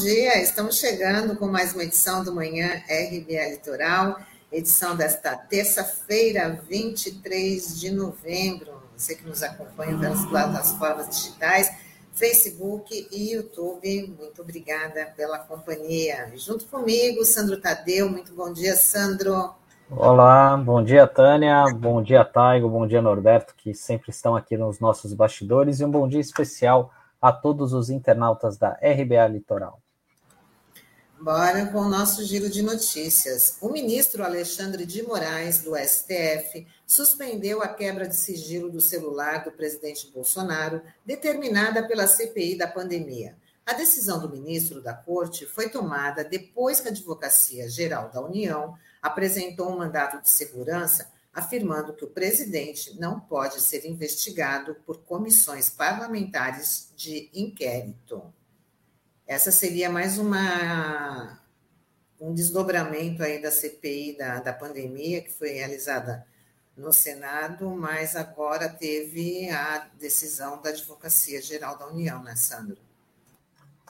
Dia. Estamos chegando com mais uma edição do Manhã RBA Litoral, edição desta terça-feira, 23 de novembro. Você que nos acompanha pelas plataformas digitais, Facebook e YouTube, muito obrigada pela companhia. Junto comigo, Sandro Tadeu. Muito bom dia, Sandro. Olá, bom dia, Tânia. Bom dia, Taigo. Bom dia, Norberto, que sempre estão aqui nos nossos bastidores. E um bom dia especial a todos os internautas da RBA Litoral. Bora com o nosso giro de notícias. O ministro Alexandre de Moraes, do STF, suspendeu a quebra de sigilo do celular do presidente Bolsonaro, determinada pela CPI da pandemia. A decisão do ministro da Corte foi tomada depois que a Advocacia Geral da União apresentou um mandato de segurança afirmando que o presidente não pode ser investigado por comissões parlamentares de inquérito. Essa seria mais uma um desdobramento aí da CPI da, da pandemia que foi realizada no Senado, mas agora teve a decisão da Advocacia Geral da União, né, Sandro?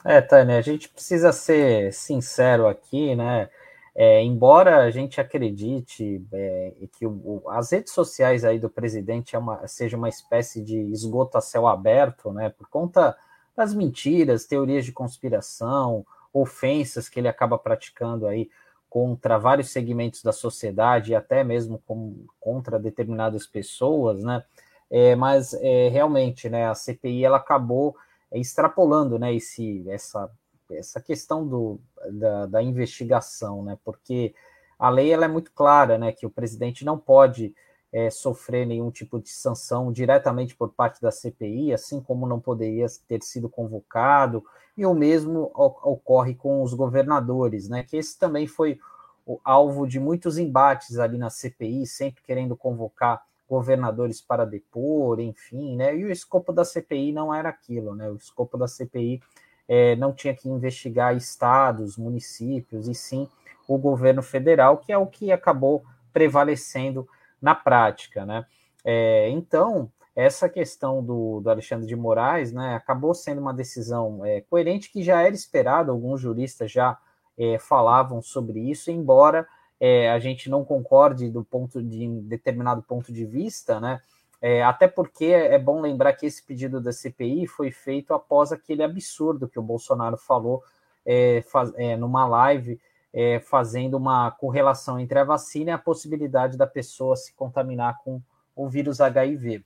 É, Tânia, a gente precisa ser sincero aqui, né? É, embora a gente acredite é, que o, as redes sociais aí do presidente é uma, seja uma espécie de esgoto a céu aberto, né, por conta das mentiras, teorias de conspiração, ofensas que ele acaba praticando aí contra vários segmentos da sociedade e até mesmo com, contra determinadas pessoas, né? É, mas é, realmente, né, a CPI ela acabou extrapolando, né, esse, essa essa questão do, da, da, investigação, né? Porque a lei ela é muito clara, né? Que o presidente não pode é, sofrer nenhum tipo de sanção diretamente por parte da CPI, assim como não poderia ter sido convocado, e o mesmo ocorre com os governadores, né? Que esse também foi o alvo de muitos embates ali na CPI, sempre querendo convocar governadores para depor, enfim, né? E o escopo da CPI não era aquilo, né? O escopo da CPI é, não tinha que investigar estados, municípios, e sim o governo federal, que é o que acabou prevalecendo na prática, né? É, então, essa questão do, do, Alexandre de Moraes, né, acabou sendo uma decisão é, coerente que já era esperado, alguns juristas já é, falavam sobre isso, embora é, a gente não concorde do ponto de determinado ponto de vista, né? É, até porque é bom lembrar que esse pedido da CPI foi feito após aquele absurdo que o Bolsonaro falou é, faz, numa live, é, fazendo uma correlação entre a vacina e a possibilidade da pessoa se contaminar com o vírus HIV.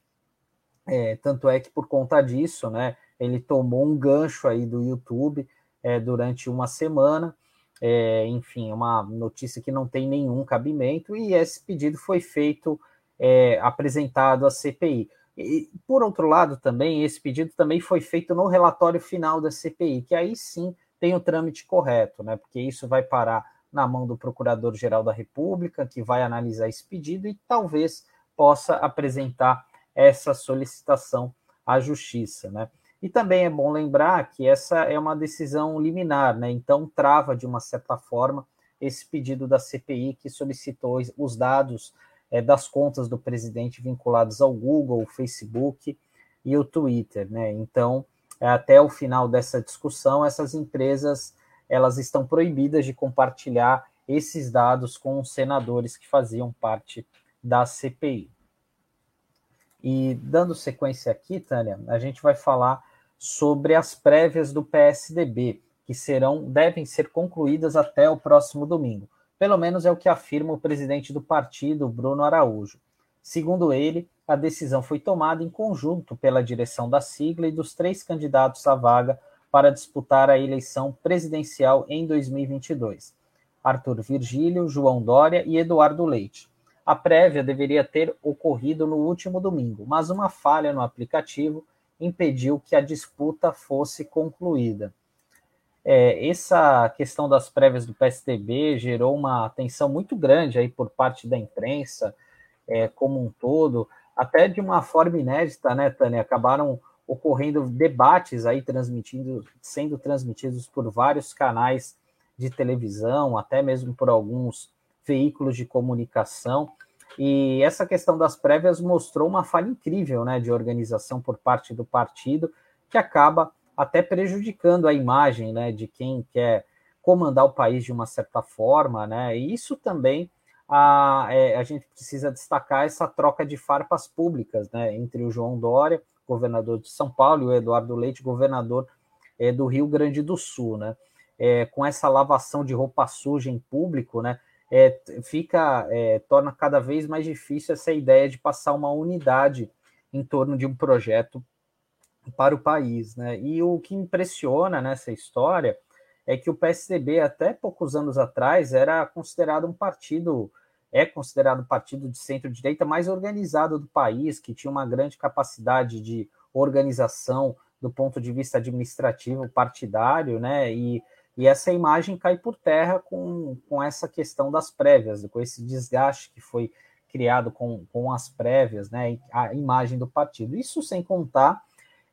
É, tanto é que por conta disso, né, ele tomou um gancho aí do YouTube é, durante uma semana. enfim, uma notícia que não tem nenhum cabimento, e esse pedido foi feito é, apresentado à CPI. E, por outro lado, também, esse pedido também foi feito no relatório final da CPI, que aí sim tem o trâmite correto, né? Porque isso vai parar na mão do Procurador-Geral da República, que vai analisar esse pedido e talvez possa apresentar essa solicitação à Justiça, né? E também é bom lembrar que essa é uma decisão liminar, né? Então trava de uma certa forma esse pedido da CPI que solicitou os dados é, das contas do presidente vinculadas ao Google, o Facebook e o Twitter, né? Então, até o final dessa discussão, essas empresas elas estão proibidas de compartilhar esses dados com os senadores que faziam parte da CPI. E dando sequência aqui, Tânia, a gente vai falar sobre as prévias do PSDB, que serão devem ser concluídas até o próximo domingo. Pelo menos é o que afirma o presidente do partido, Bruno Araújo. Segundo ele, a decisão foi tomada em conjunto pela direção da sigla e dos três candidatos à vaga para disputar a eleição presidencial em 2022: Arthur Virgílio, João Dória e Eduardo Leite. A prévia deveria ter ocorrido no último domingo, mas uma falha no aplicativo impediu que a disputa fosse concluída. É, essa questão das prévias do PSDB gerou uma atenção muito grande aí por parte da imprensa é, como um todo, até de uma forma inédita, né, Tânia? Acabaram ocorrendo debates aí transmitindo, sendo transmitidos por vários canais de televisão, até mesmo por alguns veículos de comunicação. E essa questão das prévias mostrou uma falha incrível né, de organização por parte do partido, que acaba até prejudicando a imagem né, de quem quer comandar o país de uma certa forma, né? E isso também a, é, a gente precisa destacar essa troca de farpas públicas, né? Entre o João Dória, governador de São Paulo, e o Eduardo Leite, governador é, do Rio Grande do Sul, né? É, com essa lavação de roupa suja em público, né? É, fica é, torna cada vez mais difícil essa ideia de passar uma unidade em torno de um projeto para o país, né? E o que impressiona nessa história é que o PSDB, até poucos anos atrás, era considerado um partido, é considerado um partido de centro-direita mais organizado do país, que tinha uma grande capacidade de organização do ponto de vista administrativo partidário, né? E, e essa imagem cai por terra com, com essa questão das prévias, com esse desgaste que foi criado com, com as prévias, né? A imagem do partido. Isso sem contar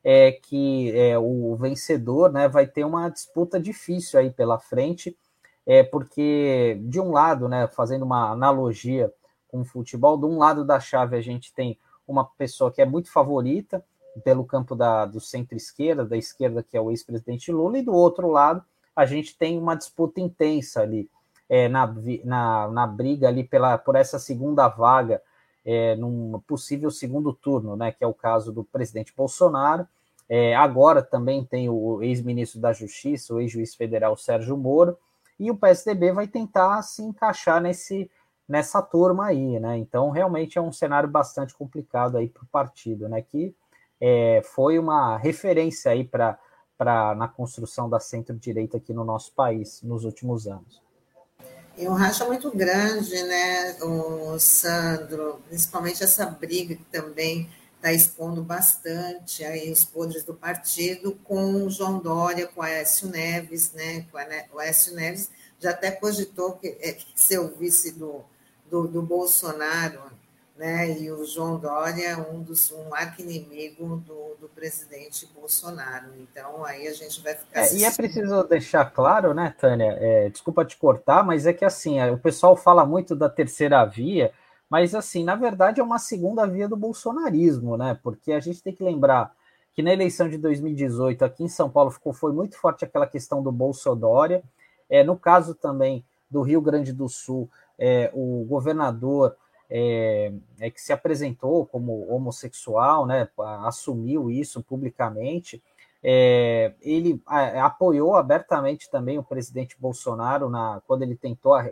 é que é, o vencedor né, vai ter uma disputa difícil aí pela frente, é, porque, de um lado, né, fazendo uma analogia com o futebol, de um lado da chave a gente tem uma pessoa que é muito favorita pelo campo da, do centro-esquerda, da esquerda, que é o ex-presidente Lula, e do outro lado a gente tem uma disputa intensa ali é, na, na, na briga ali pela, por essa segunda vaga é, num possível segundo turno, né, que é o caso do presidente Bolsonaro. É, agora também tem o ex-ministro da Justiça, o ex-juiz federal Sérgio Moro, e o PSDB vai tentar se encaixar nesse, nessa turma aí, né? Então, realmente é um cenário bastante complicado aí para o partido, né? Que é, foi uma referência aí para na construção da centro-direita aqui no nosso país nos últimos anos. E um racha muito grande, né, o Sandro, principalmente essa briga que também está expondo bastante aí os podres do partido com o João Dória, com o Aécio Neves, né, o Aécio Neves já até cogitou que, é, ser o vice do, do, do Bolsonaro, né? E o João Dória é um dos um arqui-inimigo do, do presidente Bolsonaro. Então aí a gente vai ficar. É, e é preciso deixar claro, né, Tânia? É, desculpa te cortar, mas é que assim o pessoal fala muito da terceira via, mas assim na verdade é uma segunda via do bolsonarismo, né? Porque a gente tem que lembrar que na eleição de 2018 aqui em São Paulo ficou foi muito forte aquela questão do Bolsodória. É, no caso também do Rio Grande do Sul, é, o governador é, é, que se apresentou como homossexual, né, assumiu isso publicamente, é, ele a, apoiou abertamente também o presidente Bolsonaro na, quando ele tentou a,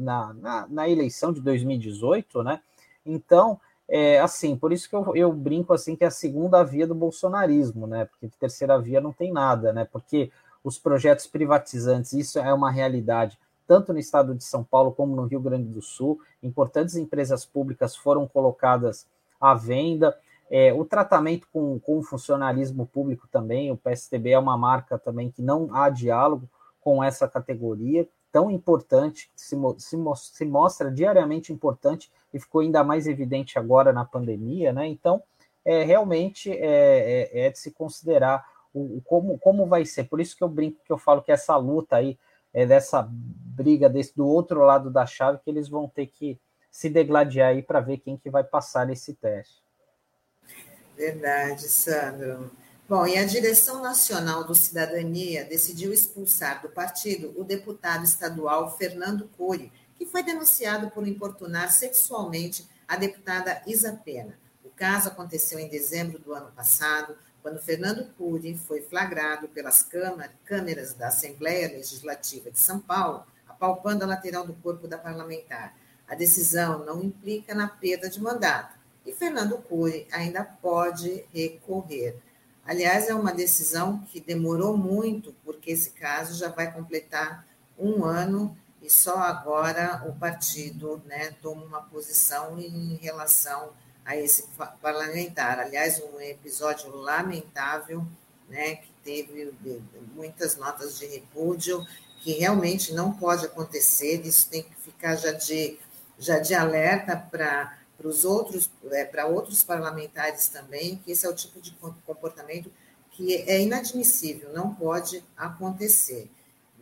na, na, na, eleição de 2018, né? Então, é, assim, por isso que eu, eu, brinco assim que é a segunda via do bolsonarismo, né? Porque terceira via não tem nada, né? Porque os projetos privatizantes, isso é uma realidade tanto no estado de São Paulo como no Rio Grande do Sul. Importantes empresas públicas foram colocadas à venda. É, o tratamento com, com o funcionalismo público também, o PSTB é uma marca também que não há diálogo com essa categoria tão importante, se, se, se mostra diariamente importante e ficou ainda mais evidente agora na pandemia, né? Então, é, realmente é, é, é de se considerar o, o, como, como vai ser. Por isso que eu brinco que eu falo que essa luta aí é dessa briga desse do outro lado da chave que eles vão ter que se degladiar aí para ver quem que vai passar nesse teste. Verdade, Sandro. Bom, e a direção nacional do Cidadania decidiu expulsar do partido o deputado estadual Fernando Cury, que foi denunciado por importunar sexualmente a deputada Isa Pena. O caso aconteceu em dezembro do ano passado, quando Fernando Cury foi flagrado pelas câmeras da Assembleia Legislativa de São Paulo, apalpando a lateral do corpo da parlamentar. A decisão não implica na perda de mandato e Fernando Cury ainda pode recorrer. Aliás, é uma decisão que demorou muito, porque esse caso já vai completar um ano e só agora o partido né, toma uma posição em relação a esse parlamentar. Aliás, um episódio lamentável, né, que teve muitas notas de repúdio, que realmente não pode acontecer, isso tem que ficar já de, já de alerta para os outros, é, para outros parlamentares também, que esse é o tipo de comportamento que é inadmissível, não pode acontecer.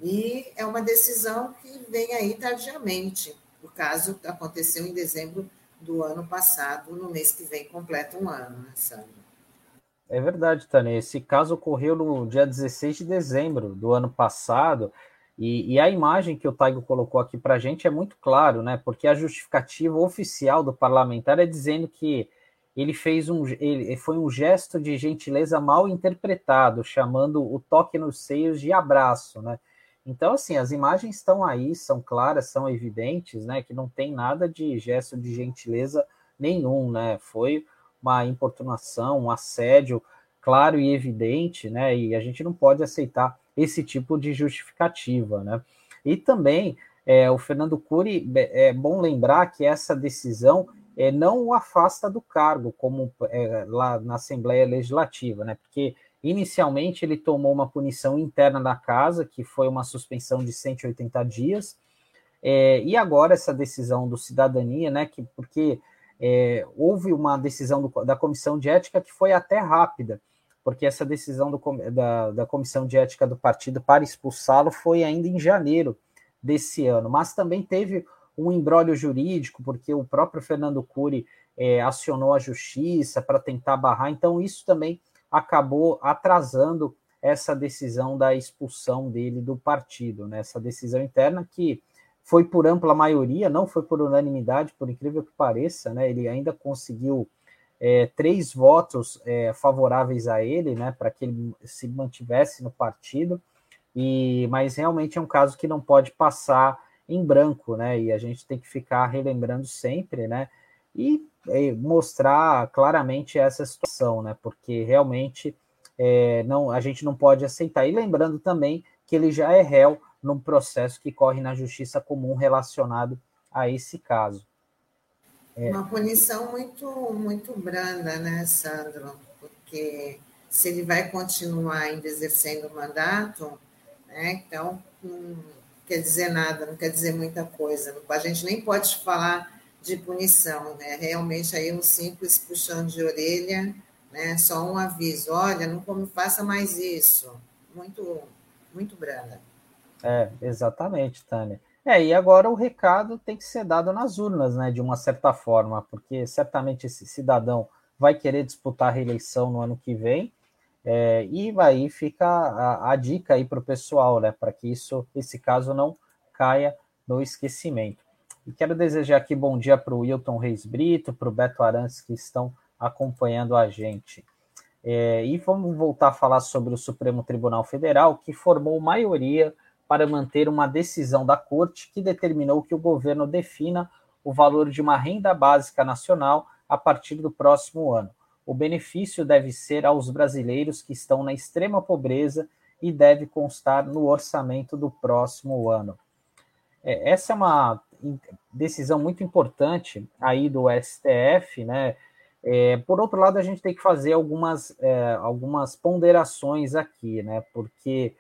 E é uma decisão que vem aí tardiamente. O caso aconteceu em dezembro do ano passado, no mês que vem completa um ano, né, Sandra? É verdade, Tânia. Esse caso ocorreu no dia 16 de dezembro do ano passado, e, e a imagem que o Taigo colocou aqui para a gente é muito claro, né? Porque a justificativa oficial do parlamentar é dizendo que ele fez um ele, foi um gesto de gentileza mal interpretado, chamando o toque nos seios de abraço, né? Então, assim, as imagens estão aí, são claras, são evidentes, né? Que não tem nada de gesto de gentileza nenhum, né? Foi uma importunação, um assédio claro e evidente, né? E a gente não pode aceitar esse tipo de justificativa, né? E também é, o Fernando Cury é bom lembrar que essa decisão é, não o afasta do cargo, como é, lá na Assembleia Legislativa, né? Porque inicialmente ele tomou uma punição interna da casa, que foi uma suspensão de 180 dias, é, e agora essa decisão do cidadania, né? Que porque é, houve uma decisão do, da comissão de ética que foi até rápida, porque essa decisão do, da, da comissão de ética do partido para expulsá-lo foi ainda em janeiro desse ano, mas também teve um embrólio jurídico, porque o próprio Fernando Cury é, acionou a justiça para tentar barrar, então isso também acabou atrasando essa decisão da expulsão dele do partido, né? essa decisão interna que foi por ampla maioria, não foi por unanimidade, por incrível que pareça, né? Ele ainda conseguiu é, três votos é, favoráveis a ele, né? Para que ele se mantivesse no partido. E, mas realmente é um caso que não pode passar em branco, né? E a gente tem que ficar relembrando sempre, né? E, mostrar claramente essa situação, né? Porque realmente é, não, a gente não pode aceitar. E lembrando também que ele já é réu num processo que corre na justiça comum relacionado a esse caso. É. Uma punição muito, muito branda, né, Sandro? Porque se ele vai continuar ainda exercendo o mandato, né, então não quer dizer nada, não quer dizer muita coisa. A gente nem pode falar de punição, né? Realmente aí um simples puxão de orelha, né? Só um aviso, olha, não como faça mais isso. Muito, muito branda. É, exatamente, Tânia. É, e agora o recado tem que ser dado nas urnas, né, de uma certa forma, porque certamente esse cidadão vai querer disputar a reeleição no ano que vem, é, e aí fica a, a dica aí para o pessoal, né, para que isso, esse caso não caia no esquecimento. E quero desejar aqui bom dia para o Wilton Reis Brito, para o Beto Arantes, que estão acompanhando a gente. É, e vamos voltar a falar sobre o Supremo Tribunal Federal, que formou maioria para manter uma decisão da Corte que determinou que o governo defina o valor de uma renda básica nacional a partir do próximo ano. O benefício deve ser aos brasileiros que estão na extrema pobreza e deve constar no orçamento do próximo ano. É, essa é uma decisão muito importante aí do STF, né? É, por outro lado, a gente tem que fazer algumas, é, algumas ponderações aqui, né? Porque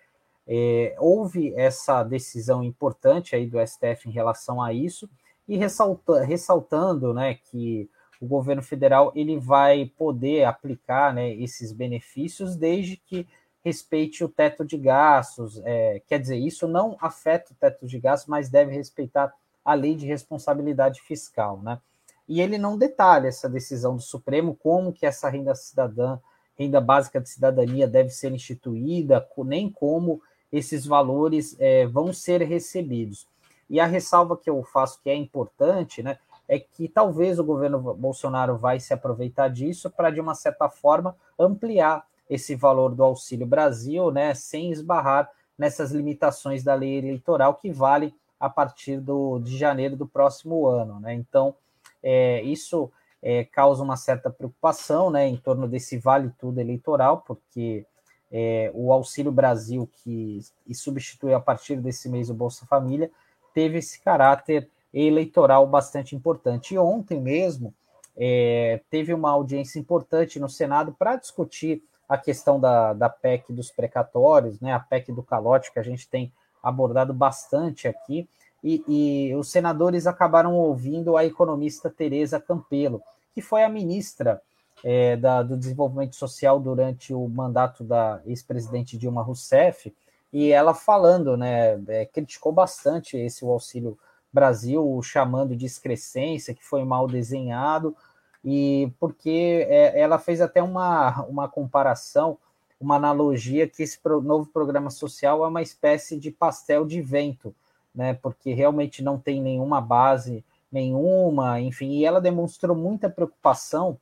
é, houve essa decisão importante aí do STF em relação a isso, e ressalta, ressaltando né, que o governo federal ele vai poder aplicar né, esses benefícios desde que respeite o teto de gastos. É, quer dizer, isso não afeta o teto de gastos, mas deve respeitar a lei de responsabilidade fiscal. Né? E ele não detalha essa decisão do Supremo, como que essa renda cidadã, renda básica de cidadania deve ser instituída, nem como esses valores é, vão ser recebidos. E a ressalva que eu faço que é importante, né, é que talvez o governo Bolsonaro vai se aproveitar disso para, de uma certa forma, ampliar esse valor do Auxílio Brasil, né, sem esbarrar nessas limitações da lei eleitoral que vale a partir do, de janeiro do próximo ano. Né? Então, é, isso é, causa uma certa preocupação né, em torno desse vale tudo eleitoral, porque é, o Auxílio Brasil, que substitui a partir desse mês o Bolsa Família, teve esse caráter eleitoral bastante importante. E ontem mesmo é, teve uma audiência importante no Senado para discutir a questão da, da PEC dos precatórios, né, a PEC do calote, que a gente tem abordado bastante aqui, e, e os senadores acabaram ouvindo a economista Tereza Campelo, que foi a ministra é, da, do desenvolvimento social durante o mandato da ex-presidente Dilma Rousseff, e ela falando, né, é, criticou bastante esse o Auxílio Brasil, chamando de excrescência, que foi mal desenhado, e porque é, ela fez até uma, uma comparação, uma analogia que esse novo programa social é uma espécie de pastel de vento, né? Porque realmente não tem nenhuma base nenhuma, enfim, e ela demonstrou muita preocupação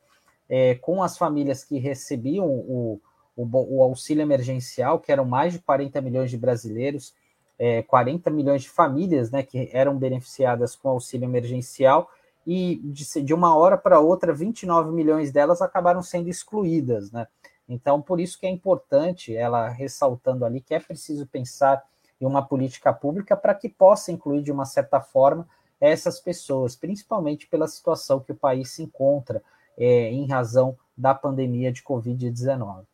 é, com as famílias que recebiam o, o, o, auxílio emergencial, que eram mais de 40 milhões de brasileiros, é, 40 milhões de famílias né, que eram beneficiadas com auxílio emergencial, e de, de uma hora para outra, 29 milhões delas acabaram sendo excluídas. Né? Então, por isso que é importante, ela ressaltando ali, que é preciso pensar em uma política pública para que possa incluir, de uma certa forma, essas pessoas, principalmente pela situação que o país se encontra é, em razão da pandemia de Covid-19.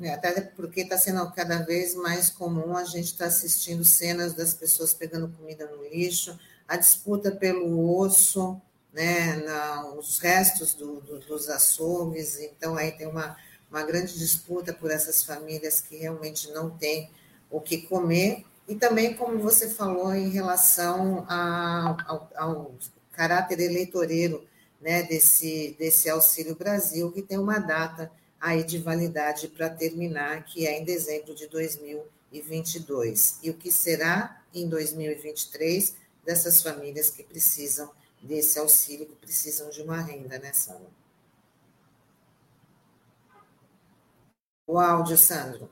É, até porque está sendo cada vez mais comum a gente estar tá assistindo cenas das pessoas pegando comida no lixo, a disputa pelo osso, né, na, os restos do, do, dos açougues, então aí tem uma, uma grande disputa por essas famílias que realmente não têm o que comer, e também, como você falou, em relação a, ao, ao caráter eleitoreiro né, desse, desse Auxílio Brasil, que tem uma data aí de validade para terminar, que é em dezembro de 2022. E o que será em 2023 dessas famílias que precisam desse auxílio, que precisam de uma renda, né, Sandro? O áudio, Sandro.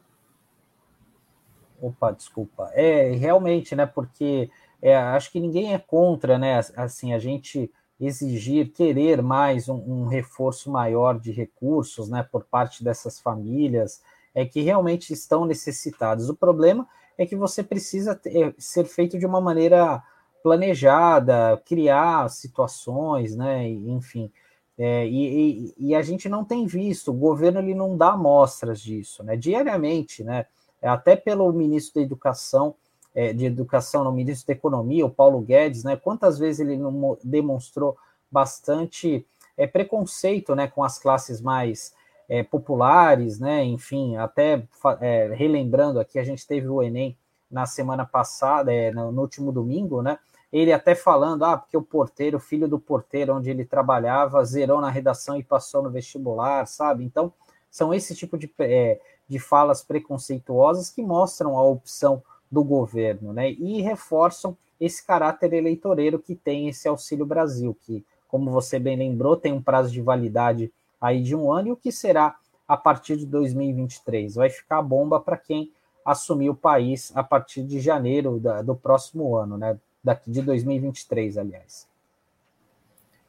Opa, desculpa. É, realmente, né? Porque é, acho que ninguém é contra, né? Assim, a gente exigir, querer mais um, um, reforço maior de recursos, né, por parte dessas famílias, é que realmente estão necessitadas. O problema é que você precisa ter, é, ser feito de uma maneira planejada, criar situações, né, enfim. É, e, e, e, a gente não tem visto, o governo ele não dá amostras disso, né, diariamente, né, até pelo ministro da Educação, é, de Educação, no ministro da Economia, o Paulo Guedes, né? Quantas vezes ele não demonstrou bastante é, preconceito, né, com as classes mais é, populares, né? Enfim, até é, relembrando aqui, a gente teve o Enem na semana passada, é, no, no último domingo, né? Ele até falando, ah, porque o porteiro, o filho do porteiro onde ele trabalhava, zerou na redação e passou no vestibular, sabe? Então, são esse tipo de, é, de falas preconceituosas que mostram a opção do governo, né? E reforçam esse caráter eleitoreiro que tem esse Auxílio Brasil, que, como você bem lembrou, tem um prazo de validade aí de um ano, e o que será a partir de 2023? Vai ficar bomba para quem assumir o país a partir de janeiro da, do próximo ano, né? Daqui de 2023, aliás.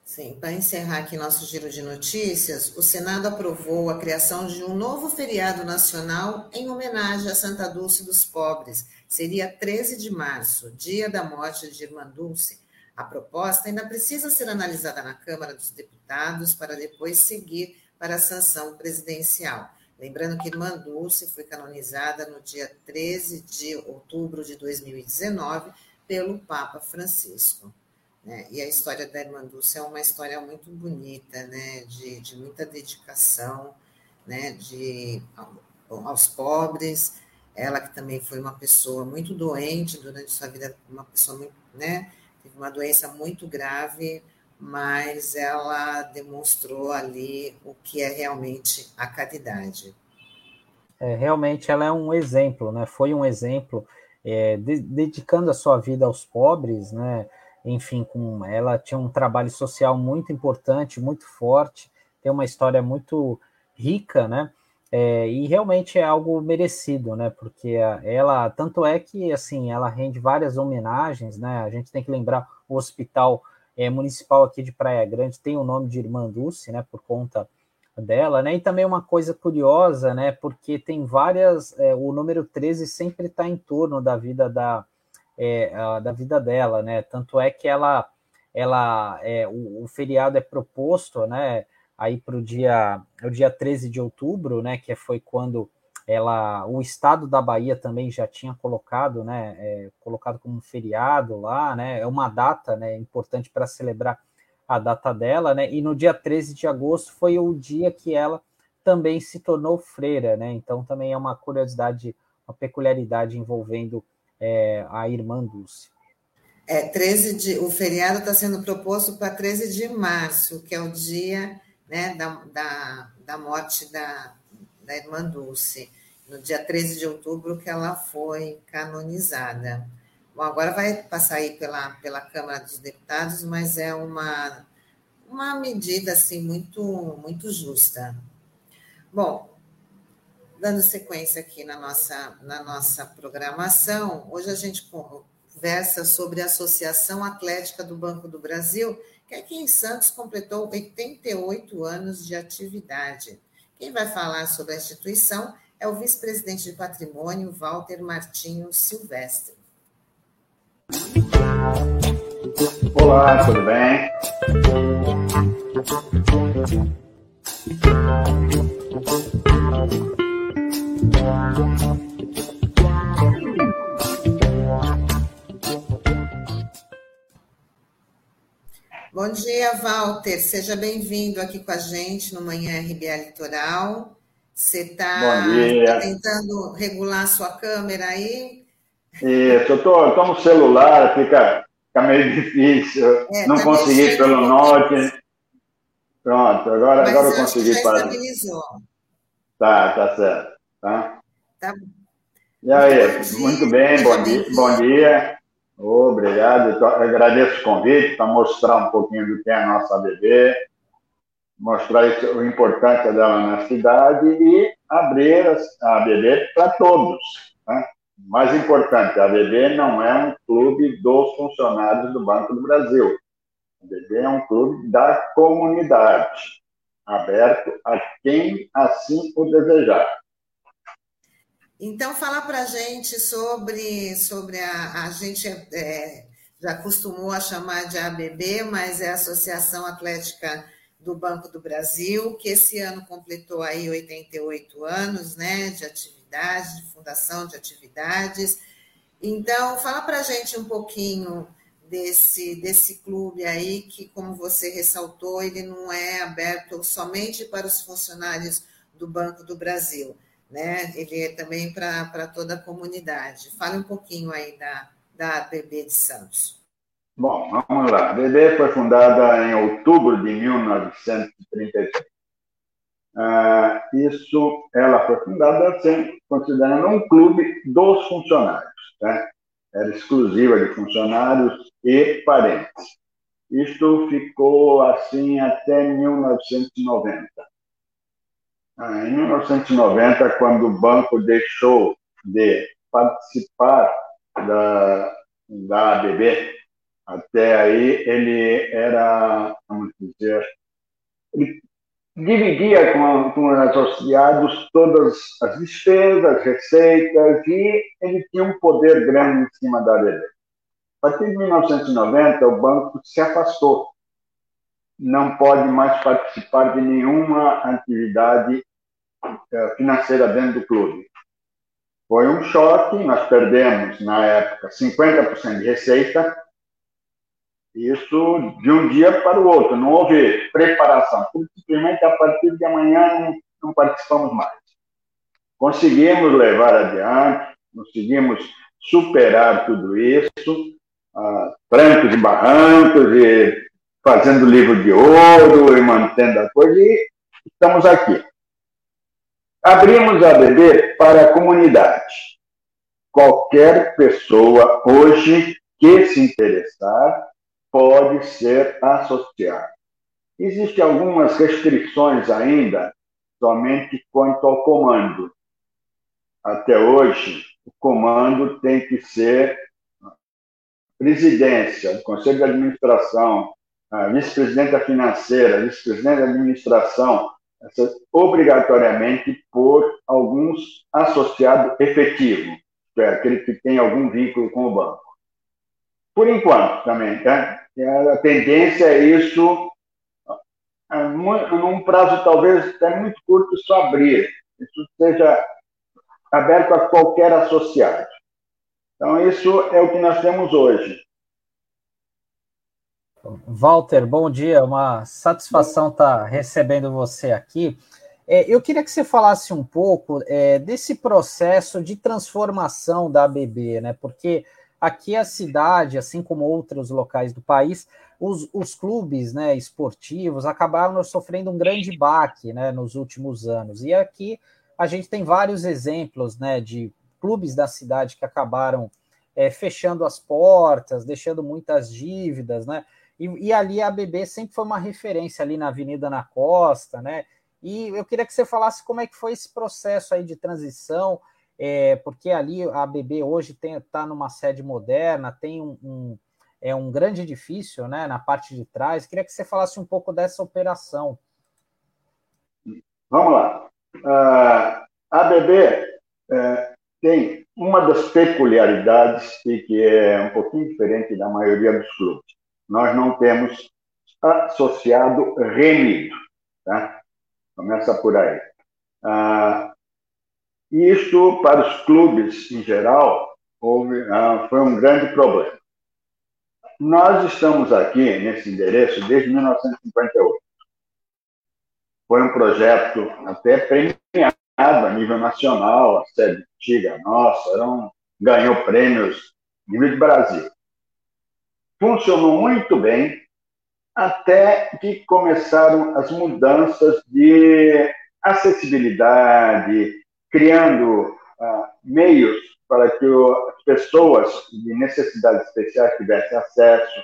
Sim, para encerrar aqui nosso giro de notícias, o Senado aprovou a criação de um novo feriado nacional em homenagem a Santa Dulce dos Pobres. Seria 13 de março, dia da morte de Irmã Dulce. A proposta ainda precisa ser analisada na Câmara dos Deputados para depois seguir para a sanção presidencial. Lembrando que Irmã Dulce foi canonizada no dia 13 de outubro de 2019 pelo Papa Francisco. Né? E a história da Irmã Dulce é uma história muito bonita, né? de, de muita dedicação né? de, aos pobres. Ela que também foi uma pessoa muito doente durante sua vida, uma pessoa muito, né? teve uma doença muito grave, mas ela demonstrou ali o que é realmente a caridade. É, realmente ela é um exemplo, né? Foi um exemplo, é, de, dedicando a sua vida aos pobres, né? enfim, com ela tinha um trabalho social muito importante, muito forte, tem uma história muito rica, né? É, e realmente é algo merecido, né? Porque ela, tanto é que assim, ela rende várias homenagens, né? A gente tem que lembrar o hospital é, municipal aqui de Praia Grande tem o nome de Irmã Dulce, né? Por conta dela, né? E também uma coisa curiosa, né? Porque tem várias, é, o número 13 sempre está em torno da vida da é, da vida dela, né? Tanto é que ela, ela é, o, o feriado é proposto, né? Aí para o dia, o dia 13 de outubro, né? Que foi quando ela, o estado da Bahia também já tinha colocado, né? É, colocado como um feriado lá, né? É uma data, né? Importante para celebrar a data dela, né? E no dia 13 de agosto foi o dia que ela também se tornou freira, né? Então também é uma curiosidade, uma peculiaridade envolvendo é, a irmã Dulce. É, 13 de, o feriado está sendo proposto para 13 de março, que é o dia né, da, da, da morte da, da irmã Dulce, no dia 13 de outubro que ela foi canonizada. Bom, agora vai passar aí pela, pela Câmara dos Deputados, mas é uma, uma medida assim muito, muito justa. Bom, dando sequência aqui na nossa, na nossa programação, hoje a gente conversa sobre a Associação Atlética do Banco do Brasil, que aqui em Santos completou 88 anos de atividade. Quem vai falar sobre a instituição é o vice-presidente de patrimônio, Walter Martinho Silvestre. Olá, tudo bem? Bom dia, Walter. Seja bem-vindo aqui com a gente no Manhã RBA Litoral. Você está tá tentando regular a sua câmera aí? Isso, eu estou no celular, fica, fica meio difícil. É, não tá consegui pelo norte. Pronto, agora, agora eu consegui. Estabilizou. Tá, tá certo. Tá? Tá. E aí, muito bem, bom dia. Bom dia. Obrigado, então, agradeço o convite para mostrar um pouquinho do que é a nossa ABB, mostrar isso, o importante dela na cidade e abrir a ABB para todos. Né? Mais importante, a ABB não é um clube dos funcionários do Banco do Brasil. A ABB é um clube da comunidade, aberto a quem assim o desejar. Então, fala para a gente sobre, sobre a, a gente é, já acostumou a chamar de ABB, mas é a Associação Atlética do Banco do Brasil, que esse ano completou aí 88 anos né, de atividade, de fundação de atividades. Então, fala para a gente um pouquinho desse, desse clube aí, que, como você ressaltou, ele não é aberto somente para os funcionários do Banco do Brasil né? Ele é também para toda a comunidade. Fale um pouquinho aí da, da ABB de Santos. Bom, vamos lá. A ABB foi fundada em outubro de 1933. Ah, isso, ela foi fundada considerando um clube dos funcionários. Né? Era exclusiva de funcionários e parentes. Isto ficou assim até 1990. Ah, em 1990, quando o banco deixou de participar da, da ABB, até aí ele era, vamos dizer, ele dividia com, com os associados todas as despesas, receitas, e ele tinha um poder grande em cima da ABB. A partir de 1990, o banco se afastou. Não pode mais participar de nenhuma atividade é, financeira dentro do clube. Foi um choque, nós perdemos, na época, 50% de receita, isso de um dia para o outro, não houve preparação, simplesmente a partir de amanhã não, não participamos mais. Conseguimos levar adiante, conseguimos superar tudo isso, ah, trancos e barrancos, e fazendo livro de ouro e mantendo a coisa, e estamos aqui. Abrimos a BB para a comunidade. Qualquer pessoa hoje que se interessar pode ser associado. Existem algumas restrições ainda, somente quanto ao comando. Até hoje, o comando tem que ser presidência, conselho de administração, vice-presidenta financeira, vice-presidente da administração, obrigatoriamente por alguns associado efetivo, que é aquele que tem algum vínculo com o banco. Por enquanto, também, tá? A tendência é isso, num prazo talvez até muito curto, só abrir. Isso seja aberto a qualquer associado. Então, isso é o que nós temos hoje. Walter, bom dia, uma satisfação estar tá recebendo você aqui. É, eu queria que você falasse um pouco é, desse processo de transformação da ABB, né? Porque aqui a cidade, assim como outros locais do país, os, os clubes né, esportivos acabaram sofrendo um grande baque né, nos últimos anos. E aqui a gente tem vários exemplos né, de clubes da cidade que acabaram é, fechando as portas, deixando muitas dívidas, né? E, e, ali a ABB sempre foi uma referência ali na Avenida na Costa, né? E eu queria que você falasse como é que foi esse processo aí de transição, é, porque ali a ABB hoje está numa sede moderna, tem um, um, é um grande edifício, né? Na parte de trás. Queria que você falasse um pouco dessa operação. Vamos lá. Uh, a ABB uh, tem uma das peculiaridades e que é um pouquinho diferente da maioria dos clubes. Nós não temos associado remido, tá? Começa por aí. Ah, isso, para os clubes em geral, houve, ah, foi um grande problema. Nós estamos aqui nesse endereço desde 1958. Foi um projeto até premiado a nível nacional, a sede antiga nossa, eram, ganhou prêmios nível de Brasil. Funcionou muito bem até que começaram as mudanças de acessibilidade, criando ah, meios para que as pessoas de necessidades especiais tivessem acesso.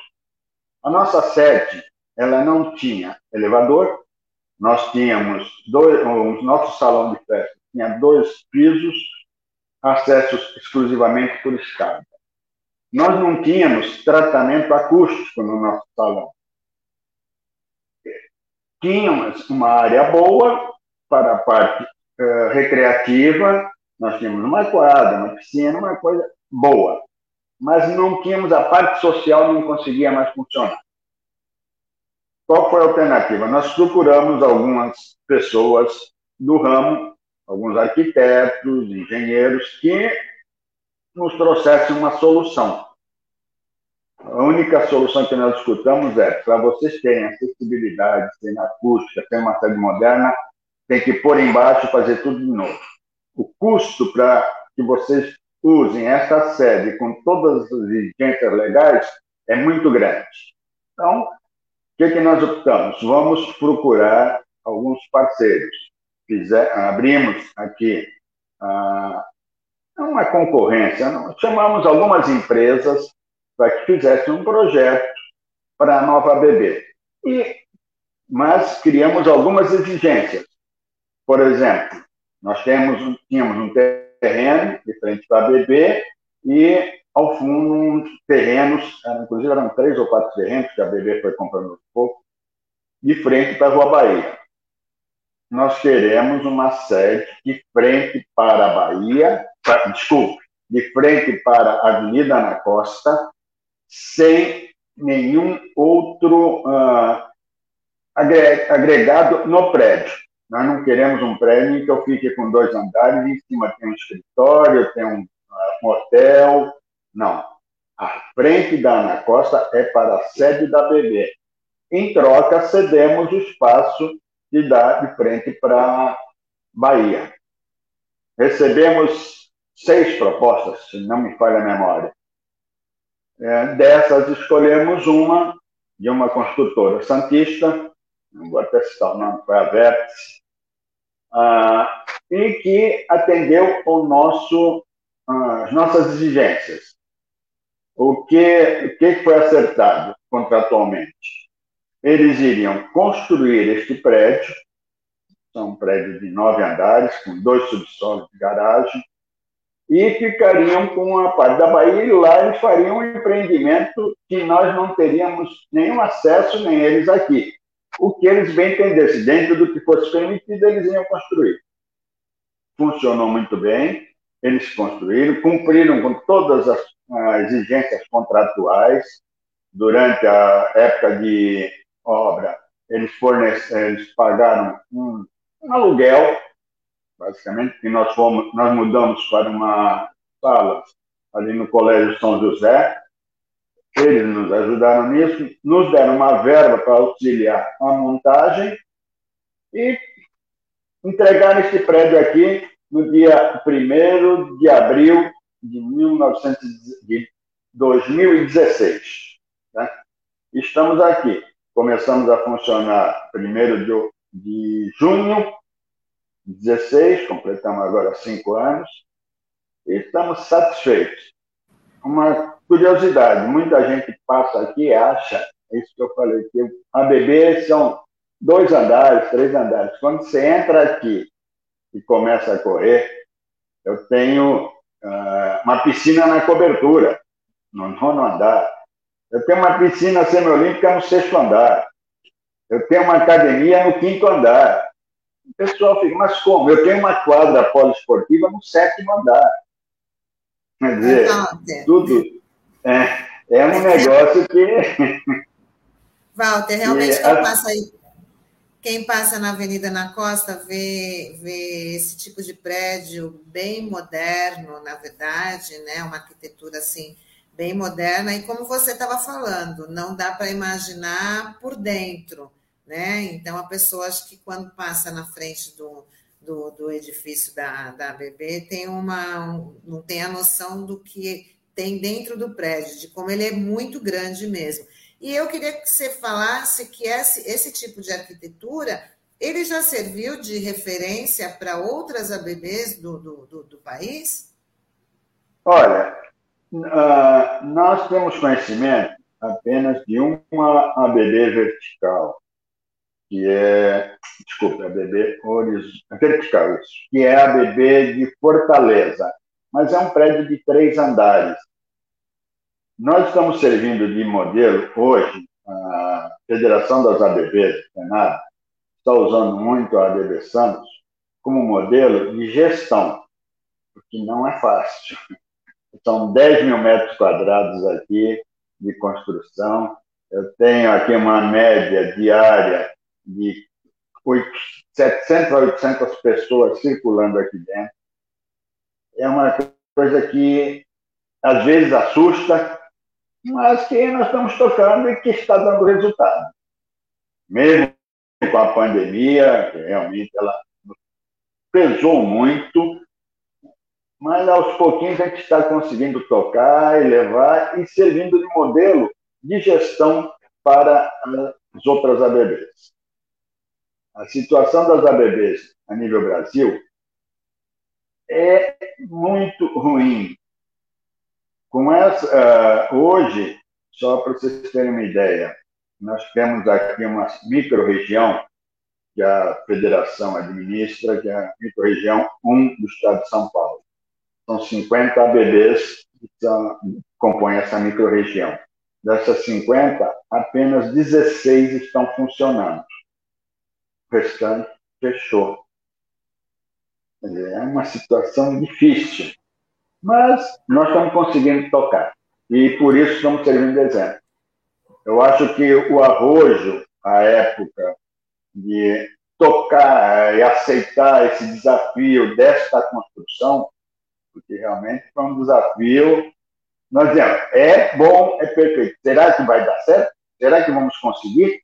A nossa sede, ela não tinha elevador, nós tínhamos dois, o nosso salão de festa tinha dois pisos, acessos exclusivamente por escada. Nós não tínhamos tratamento acústico no nosso salão. Tínhamos uma área boa para a parte uh, recreativa, nós tínhamos uma quadra, uma piscina, uma coisa boa. Mas não tínhamos a parte social, não conseguia mais funcionar. Qual foi a alternativa? Nós procuramos algumas pessoas do ramo, alguns arquitetos, engenheiros, que nos trouxessem uma solução. A única solução que nós escutamos é, para vocês terem acessibilidade, terem acústica, terem uma sede moderna, tem que pôr embaixo e fazer tudo de novo. O custo para que vocês usem essa sede com todas as exigências legais é muito grande. Então, que, que nós optamos? Vamos procurar alguns parceiros. Fizer, abrimos aqui ah, uma concorrência, chamamos algumas empresas para que fizessem um projeto para a nova BB. E, mas criamos algumas exigências. Por exemplo, nós temos, tínhamos um terreno de frente para BB e ao fundo, terrenos, inclusive eram três ou quatro terrenos que a BB foi comprando um pouco, de frente para a Rua Bahia. Nós queremos uma sede de frente para a Bahia, pra, desculpe, de frente para a Avenida Ana Costa, sem nenhum outro uh, agregado no prédio. Nós não queremos um prédio que eu fique com dois andares, em cima tem um escritório, tem um, hotel, não. A frente da Ana Costa é para a sede da BB. Em troca, cedemos o espaço de dar de frente para Bahia. Recebemos seis propostas, se não me falha a memória. É, dessas, escolhemos uma de uma construtora santista, não vou até citar o nome, foi a Vértice, ah, e que atendeu ao nosso, ah, as nossas exigências. O que, o que foi acertado contratualmente? Eles iriam construir este prédio, são um prédio de nove andares, com dois subsolos de garagem, e ficariam com a parte da Bahia, e lá eles fariam um empreendimento que nós não teríamos nenhum acesso, nem eles aqui. O que eles bem entendessem, dentro do que fosse permitido, eles iam construir. Funcionou muito bem, eles construíram, cumpriram com todas as exigências contratuais. Durante a época de obra, eles, eles pagaram um, um aluguel, basicamente, que nós, fomos, nós mudamos para uma sala ali no Colégio São José. Eles nos ajudaram nisso, nos deram uma verba para auxiliar a montagem e entregaram esse prédio aqui no dia 1 de abril de, 1900, de 2016. Né? Estamos aqui. Começamos a funcionar primeiro de, de junho de 16, completamos agora cinco anos, e estamos satisfeitos. Uma curiosidade, muita gente passa aqui e acha, é isso que eu falei, que a bebê são dois andares, três andares. Quando você entra aqui e começa a correr, eu tenho uh, uma piscina na cobertura, no nono andar. Eu tenho uma piscina semiolímpica no sexto andar. Eu tenho uma academia no quinto andar. O pessoal fica, mas como? Eu tenho uma quadra poliesportiva no sétimo andar. Quer dizer, tudo. É, é um negócio que. Walter, realmente quem passa aí, quem passa na Avenida na Costa vê, vê esse tipo de prédio bem moderno, na verdade, né? Uma arquitetura assim bem moderna, e como você estava falando, não dá para imaginar por dentro, né? Então, a pessoa, acho que quando passa na frente do, do, do edifício da, da ABB, tem uma, não tem a noção do que tem dentro do prédio, de como ele é muito grande mesmo. E eu queria que você falasse que esse, esse tipo de arquitetura, ele já serviu de referência para outras ABBs do, do, do, do país? Olha, Uh, nós temos conhecimento apenas de uma ABB vertical, que é, desculpa, ABB horizontal, vertical, isso, que é a ABB de Fortaleza, mas é um prédio de três andares. Nós estamos servindo de modelo hoje, a Federação das ABBs, Senado, está usando muito a ABB Santos como modelo de gestão, porque não é fácil. São 10 mil metros quadrados aqui de construção. Eu tenho aqui uma média diária de 700 a 800 pessoas circulando aqui dentro. É uma coisa que às vezes assusta, mas que nós estamos tocando e que está dando resultado. Mesmo com a pandemia, que realmente ela pesou muito, mas aos pouquinhos a gente está conseguindo tocar e levar e servindo de modelo de gestão para as outras ABBs. A situação das ABBs a nível Brasil é muito ruim. Com essa, uh, hoje, só para vocês terem uma ideia, nós temos aqui uma micro-região que a federação administra, que é a micro-região 1 do estado de São Paulo. São 50 ABBs que são, compõem essa microrregião. Dessas 50, apenas 16 estão funcionando. O restante fechou. É uma situação difícil, mas nós estamos conseguindo tocar. E por isso estamos servindo de exemplo. Eu acho que o arrojo, a época de tocar e aceitar esse desafio desta construção, porque realmente foi um desafio. Nós dizemos, é bom, é perfeito. Será que vai dar certo? Será que vamos conseguir?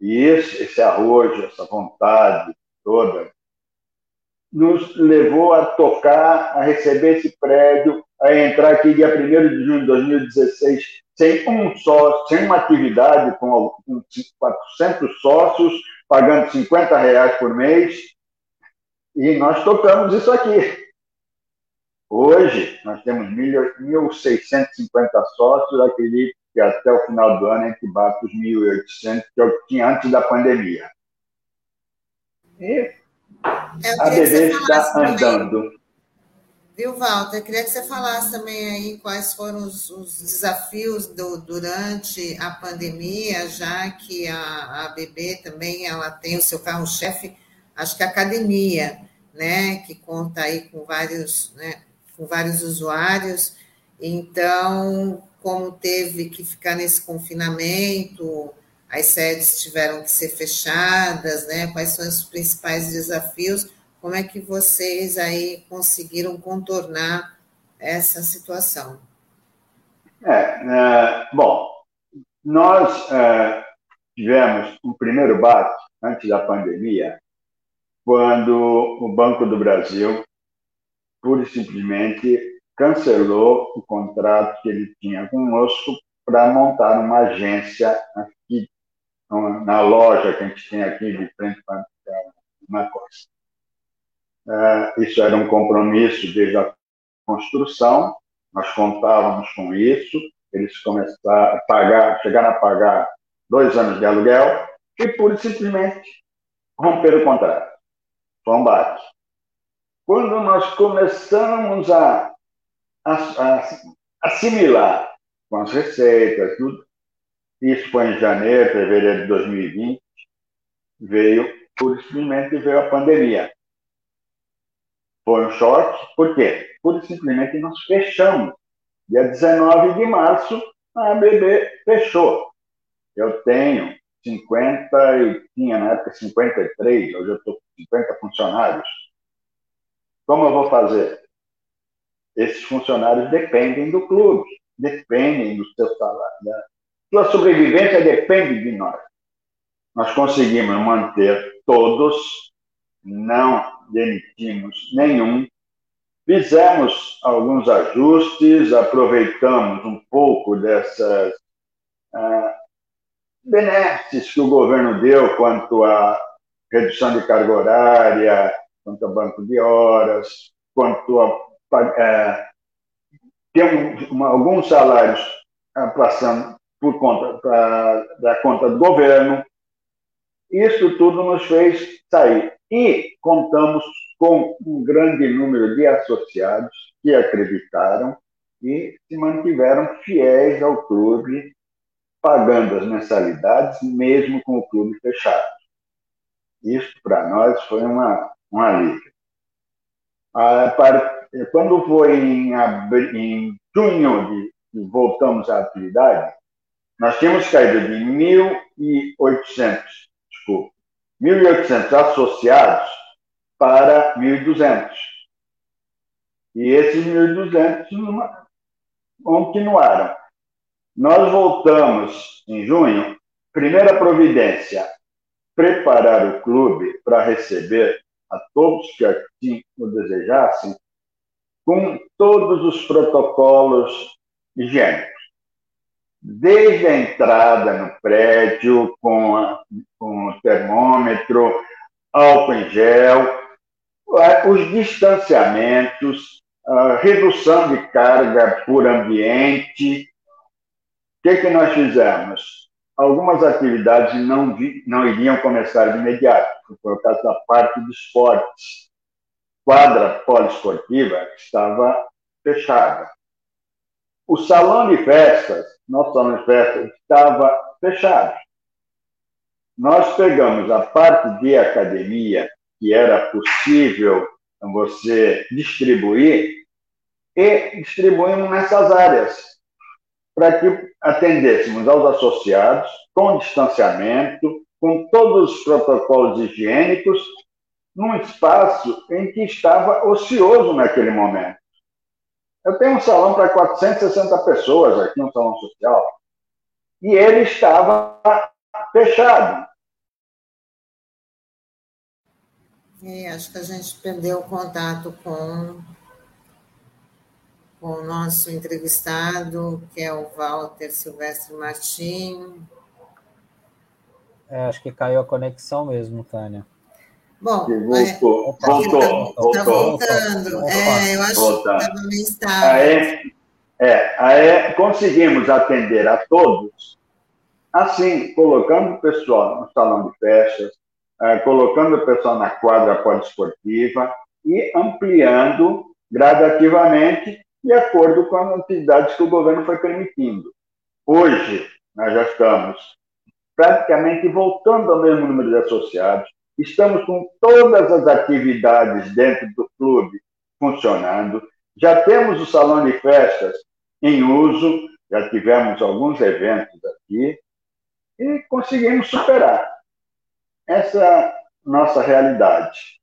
E esse, esse arrojo, essa vontade toda, nos levou a tocar, a receber esse prédio, a entrar aqui dia 1 de junho de 2016 sem um sócio, sem uma atividade com 400 sócios, pagando 50 reais por mês, e nós tocamos isso aqui. Hoje, nós temos 1.650 sócios, acredito que até o final do ano a gente bate os 1.800 que eu tinha antes da pandemia. E a bebê está andando. Também, viu, Walter? Eu queria que você falasse também aí quais foram os, os desafios do, durante a pandemia, já que a, a BB também ela tem o seu carro-chefe, acho que a academia, né, que conta aí com vários, né, com vários usuários. Então, como teve que ficar nesse confinamento, as sedes tiveram que ser fechadas, né? Quais são os principais desafios? Como é que vocês aí conseguiram contornar essa situação? É, é bom, nós é, tivemos um primeiro bate antes da pandemia, quando o Banco do Brasil pura e simplesmente cancelou o contrato que ele tinha conosco para montar uma agência na loja que a gente tem aqui de frente para na costa. É, isso era um compromisso desde a construção, nós contávamos com isso, eles começaram a pagar, chegaram a pagar dois anos de aluguel e, pura e simplesmente, romperam o contrato. Foi um bate. Quando nós começamos a, a, a assimilar com as receitas, tudo, isso foi em janeiro, fevereiro de 2020, veio, e simplesmente veio a pandemia. Foi um choque, por quê? E simplesmente nós fechamos. Dia 19 de março, a ABB fechou. Eu tenho 50 e tinha na época 53, hoje eu estou com 50 funcionários. Como eu vou fazer? Esses funcionários dependem do clube, dependem do seu salário. Né? Sua sobrevivência depende de nós. Nós conseguimos manter todos, não demitimos nenhum, fizemos alguns ajustes, aproveitamos um pouco dessas ah, benesses que o governo deu quanto à redução de carga horária, quanto ao banco de horas, quanto a tem uma, alguns salários é, passando por conta pra, da conta do governo. Isso tudo nos fez sair. E contamos com um grande número de associados que acreditaram e se mantiveram fiéis ao clube pagando as mensalidades, mesmo com o clube fechado. Isso, para nós, foi uma, um alívio. quando foi em, em junho de voltamos à atividade, nós tínhamos caído de 1.800, desculpa, 1.800 associados para 1.200. E esses 1.200 continuaram. Nós voltamos em junho, primeira providência, preparar o clube para receber a todos que assim o desejassem, com todos os protocolos higiênicos. Desde a entrada no prédio, com, a, com o termômetro, álcool em gel, os distanciamentos, a redução de carga por ambiente, que, que nós fizemos? Algumas atividades não, não iriam começar de imediato, por causa da parte de esportes. Quadra poliesportiva estava fechada. O salão de festas, nosso festas, estava fechado. Nós pegamos a parte de academia, que era possível você distribuir, e distribuímos nessas áreas para que atendêssemos aos associados com distanciamento, com todos os protocolos higiênicos, num espaço em que estava ocioso naquele momento. Eu tenho um salão para 460 pessoas aqui, um salão social, e ele estava fechado. É, acho que a gente perdeu o contato com com o nosso entrevistado, que é o Walter Silvestre Martim. É, acho que caiu a conexão mesmo, Tânia. Bom, voltou, é, voltou, está voltando. É, eu acho que estava meio estável. Aí, é, aí conseguimos atender a todos, assim, colocando o pessoal no salão de festas, é, colocando o pessoal na quadra poliesportiva e ampliando gradativamente de acordo com as atividades que o governo foi permitindo. Hoje, nós já estamos praticamente voltando ao mesmo número de associados, estamos com todas as atividades dentro do clube funcionando, já temos o salão de festas em uso, já tivemos alguns eventos aqui e conseguimos superar essa nossa realidade.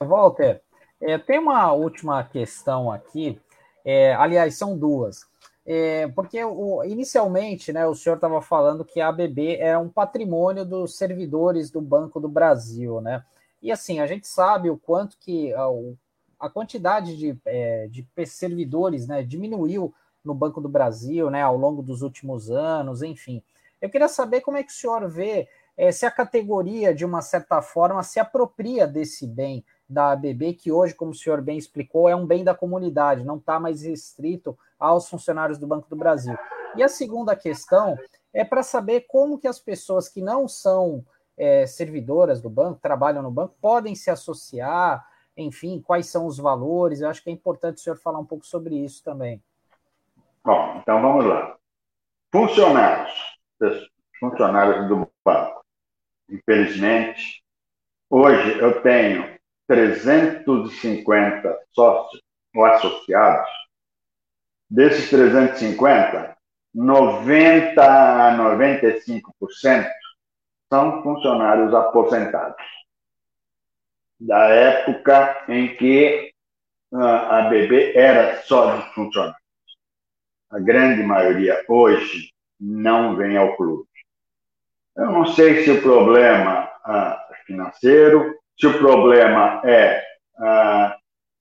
Walter, é, tem uma última questão aqui, é, aliás, são duas. É, porque o, inicialmente né, o senhor estava falando que a ABB é um patrimônio dos servidores do Banco do Brasil, né? E assim, a gente sabe o quanto que o a quantidade de, é, de servidores né, diminuiu no Banco do Brasil né, ao longo dos últimos anos, enfim. Eu queria saber como é que o senhor vê é, se a categoria, de uma certa forma, se apropria desse bem da ABB, que hoje, como o senhor bem explicou, é um bem da comunidade, não está mais restrito aos funcionários do Banco do Brasil. E a segunda questão é para saber como que as pessoas que não são é, servidoras do banco, trabalham no banco, podem se associar, enfim, quais são os valores. Eu acho que é importante o senhor falar um pouco sobre isso também. Bom, então vamos lá. Funcionários, funcionários do banco. Infelizmente, hoje eu tenho 350 sócios ou associados. Desses 350, 90 a 95% são funcionários aposentados. Da época em que a BB era só de funcionários. A grande maioria hoje não vem ao clube. Eu não sei se o problema é financeiro, se o problema é ah,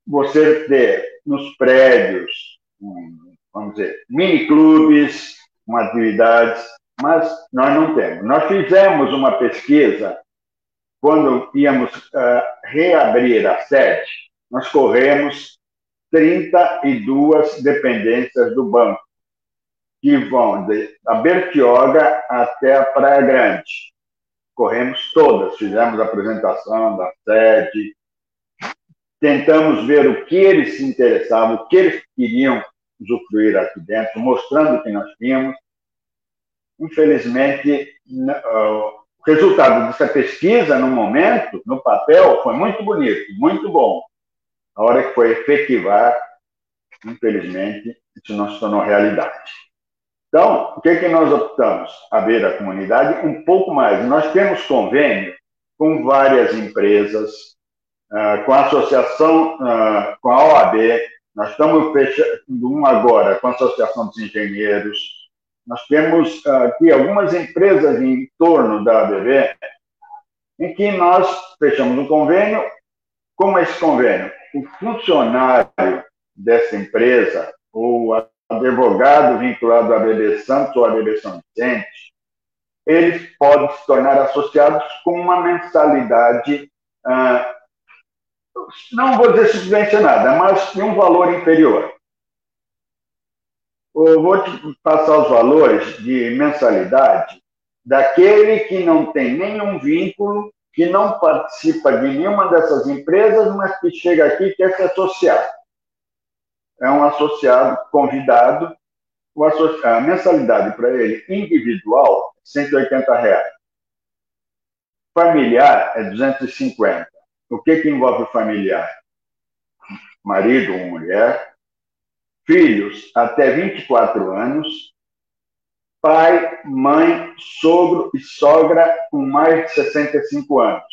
você ter nos prédios, vamos dizer, mini clubes, com atividades mas nós não temos. Nós fizemos uma pesquisa quando íamos uh, reabrir a sede, nós corremos 32 dependências do banco, que vão da Bertioga até a Praia Grande. Corremos todas, fizemos a apresentação da sede, tentamos ver o que eles se interessavam, o que eles queriam usufruir aqui dentro, mostrando o que nós tínhamos infelizmente, o resultado dessa pesquisa, no momento, no papel, foi muito bonito, muito bom. A hora que foi efetivar, infelizmente, isso não se tornou realidade. Então, o que, é que nós optamos? Abrir a comunidade um pouco mais. Nós temos convênio com várias empresas, uh, com a associação, uh, com a OAB, nós estamos fechando um agora com a Associação dos Engenheiros, nós temos ah, aqui algumas empresas em torno da ABB em que nós fechamos um convênio. Como é esse convênio? O funcionário dessa empresa, ou advogado vinculado à ABB Santos ou à ABB São Vicente, eles podem se tornar associados com uma mensalidade, ah, não vou dizer subvencionada, mas de um valor inferior. Eu vou te passar os valores de mensalidade daquele que não tem nenhum vínculo, que não participa de nenhuma dessas empresas, mas que chega aqui e quer se associar. É um associado convidado. A mensalidade para ele individual, 180 reais. Familiar é 250. O que, que envolve familiar? Marido ou mulher, filhos até 24 anos, pai, mãe, sogro e sogra com mais de 65 anos.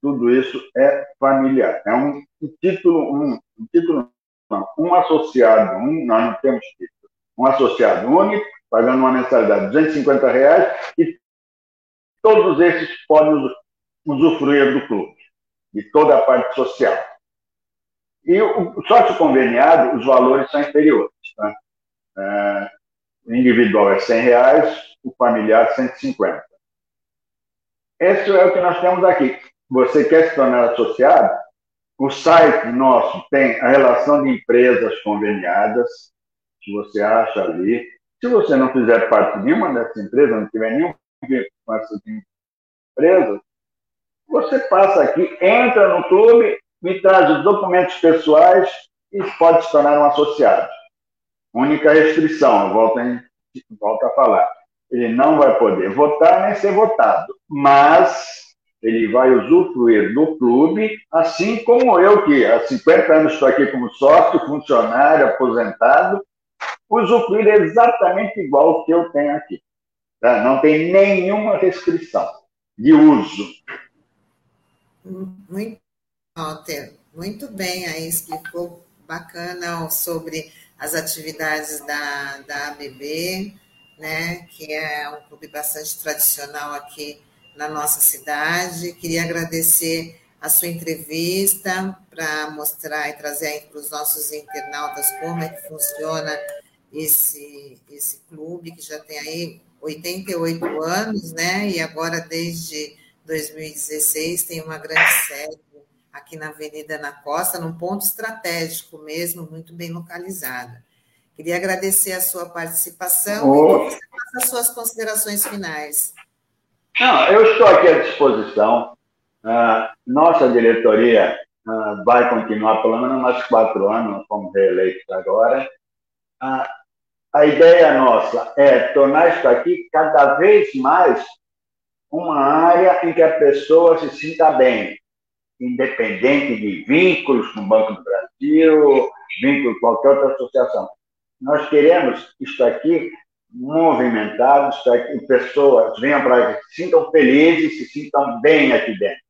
Tudo isso é familiar. É um, título, um, um, título não, um associado, um, nós não temos título, um associado único, pagando uma mensalidade de 250 reais e todos esses podem usufruir do clube, de toda a parte social. E o sócio conveniado, os valores são inferiores. Tá? É, o individual é 100 reais, o familiar 150. Esse é o que nós temos aqui. Você quer se tornar associado? O site nosso tem a relação de empresas conveniadas, que você acha ali. Se você não fizer parte de nenhuma dessas empresas, não tiver nenhum com essas empresas, você passa aqui, entra no clube me traz os documentos pessoais e pode se tornar um associado. Única restrição, em, volto a falar, ele não vai poder votar nem ser votado, mas ele vai usufruir do clube, assim como eu, que há 50 anos estou aqui como sócio, funcionário, aposentado, usufruir exatamente igual que eu tenho aqui. Tá? Não tem nenhuma restrição de uso. Muito Walter, muito bem, aí explicou bacana sobre as atividades da, da ABB, né, que é um clube bastante tradicional aqui na nossa cidade. Queria agradecer a sua entrevista para mostrar e trazer para os nossos internautas como é que funciona esse, esse clube, que já tem aí 88 anos, né? E agora, desde 2016, tem uma grande sede aqui na Avenida na Costa, num ponto estratégico mesmo, muito bem localizado. Queria agradecer a sua participação oh. e você faça as suas considerações finais. Não, eu estou aqui à disposição. Uh, nossa diretoria uh, vai continuar pelo menos mais quatro anos, como reeleito agora. Uh, a ideia nossa é tornar isso aqui cada vez mais uma área em que a pessoa se sinta bem, independente de vínculos com o Banco do Brasil, vínculo com qualquer outra associação. Nós queremos isso aqui movimentado, isso aqui, pessoas venham para que se sintam felizes, se sintam bem aqui dentro.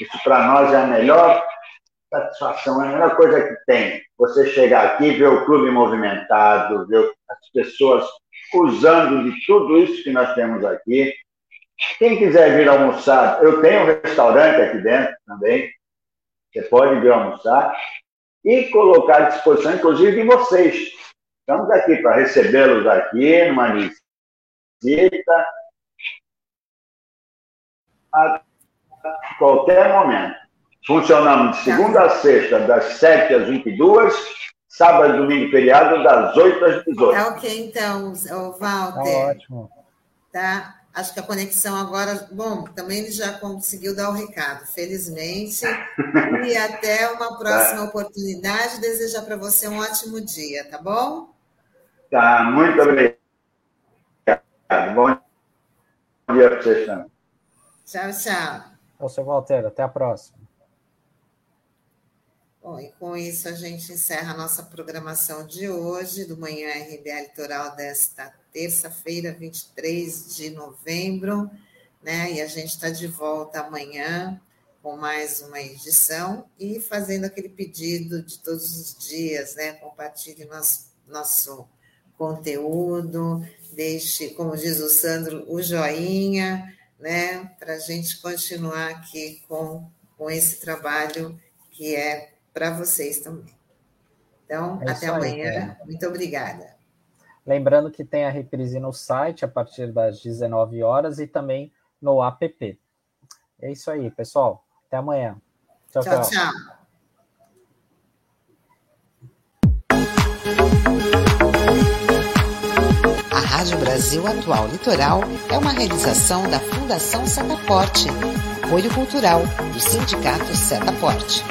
Isso para nós é a melhor satisfação, é a melhor coisa que tem. Você chegar aqui, ver o clube movimentado, ver as pessoas usando de tudo isso que nós temos aqui. Quem quiser vir almoçar, eu tenho um restaurante aqui dentro também. Você pode vir almoçar e colocar à disposição, inclusive, de vocês. Estamos aqui para recebê-los aqui numa visita a qualquer momento. Funcionamos de segunda a sexta, das 7 às 22, sábado, domingo e feriado, das 8 às 18. Tá ok, então, Walter. Tá ótimo. Tá? Acho que a conexão agora. Bom, também ele já conseguiu dar o recado, felizmente. e até uma próxima tá. oportunidade. Desejar para você um ótimo dia, tá bom? Tá, muito obrigado. Bom dia para vocês também. Tchau, tchau. Ô, seu Walter, até a próxima. Bom, e com isso a gente encerra a nossa programação de hoje, do Manhã RBA Litoral desta terça-feira, 23 de novembro, né? E a gente está de volta amanhã com mais uma edição e fazendo aquele pedido de todos os dias, né? Compartilhe nosso, nosso conteúdo, deixe, como diz o Sandro, o joinha, né? Para a gente continuar aqui com, com esse trabalho que é para vocês também. Então, é até amanhã. Aí, Muito obrigada. Lembrando que tem a reprise no site a partir das 19 horas e também no app. É isso aí, pessoal. Até amanhã. Tchau, tchau. tchau. tchau. A Rádio Brasil Atual Litoral é uma realização da Fundação Setaporte, apoio cultural do Sindicato Setaporte.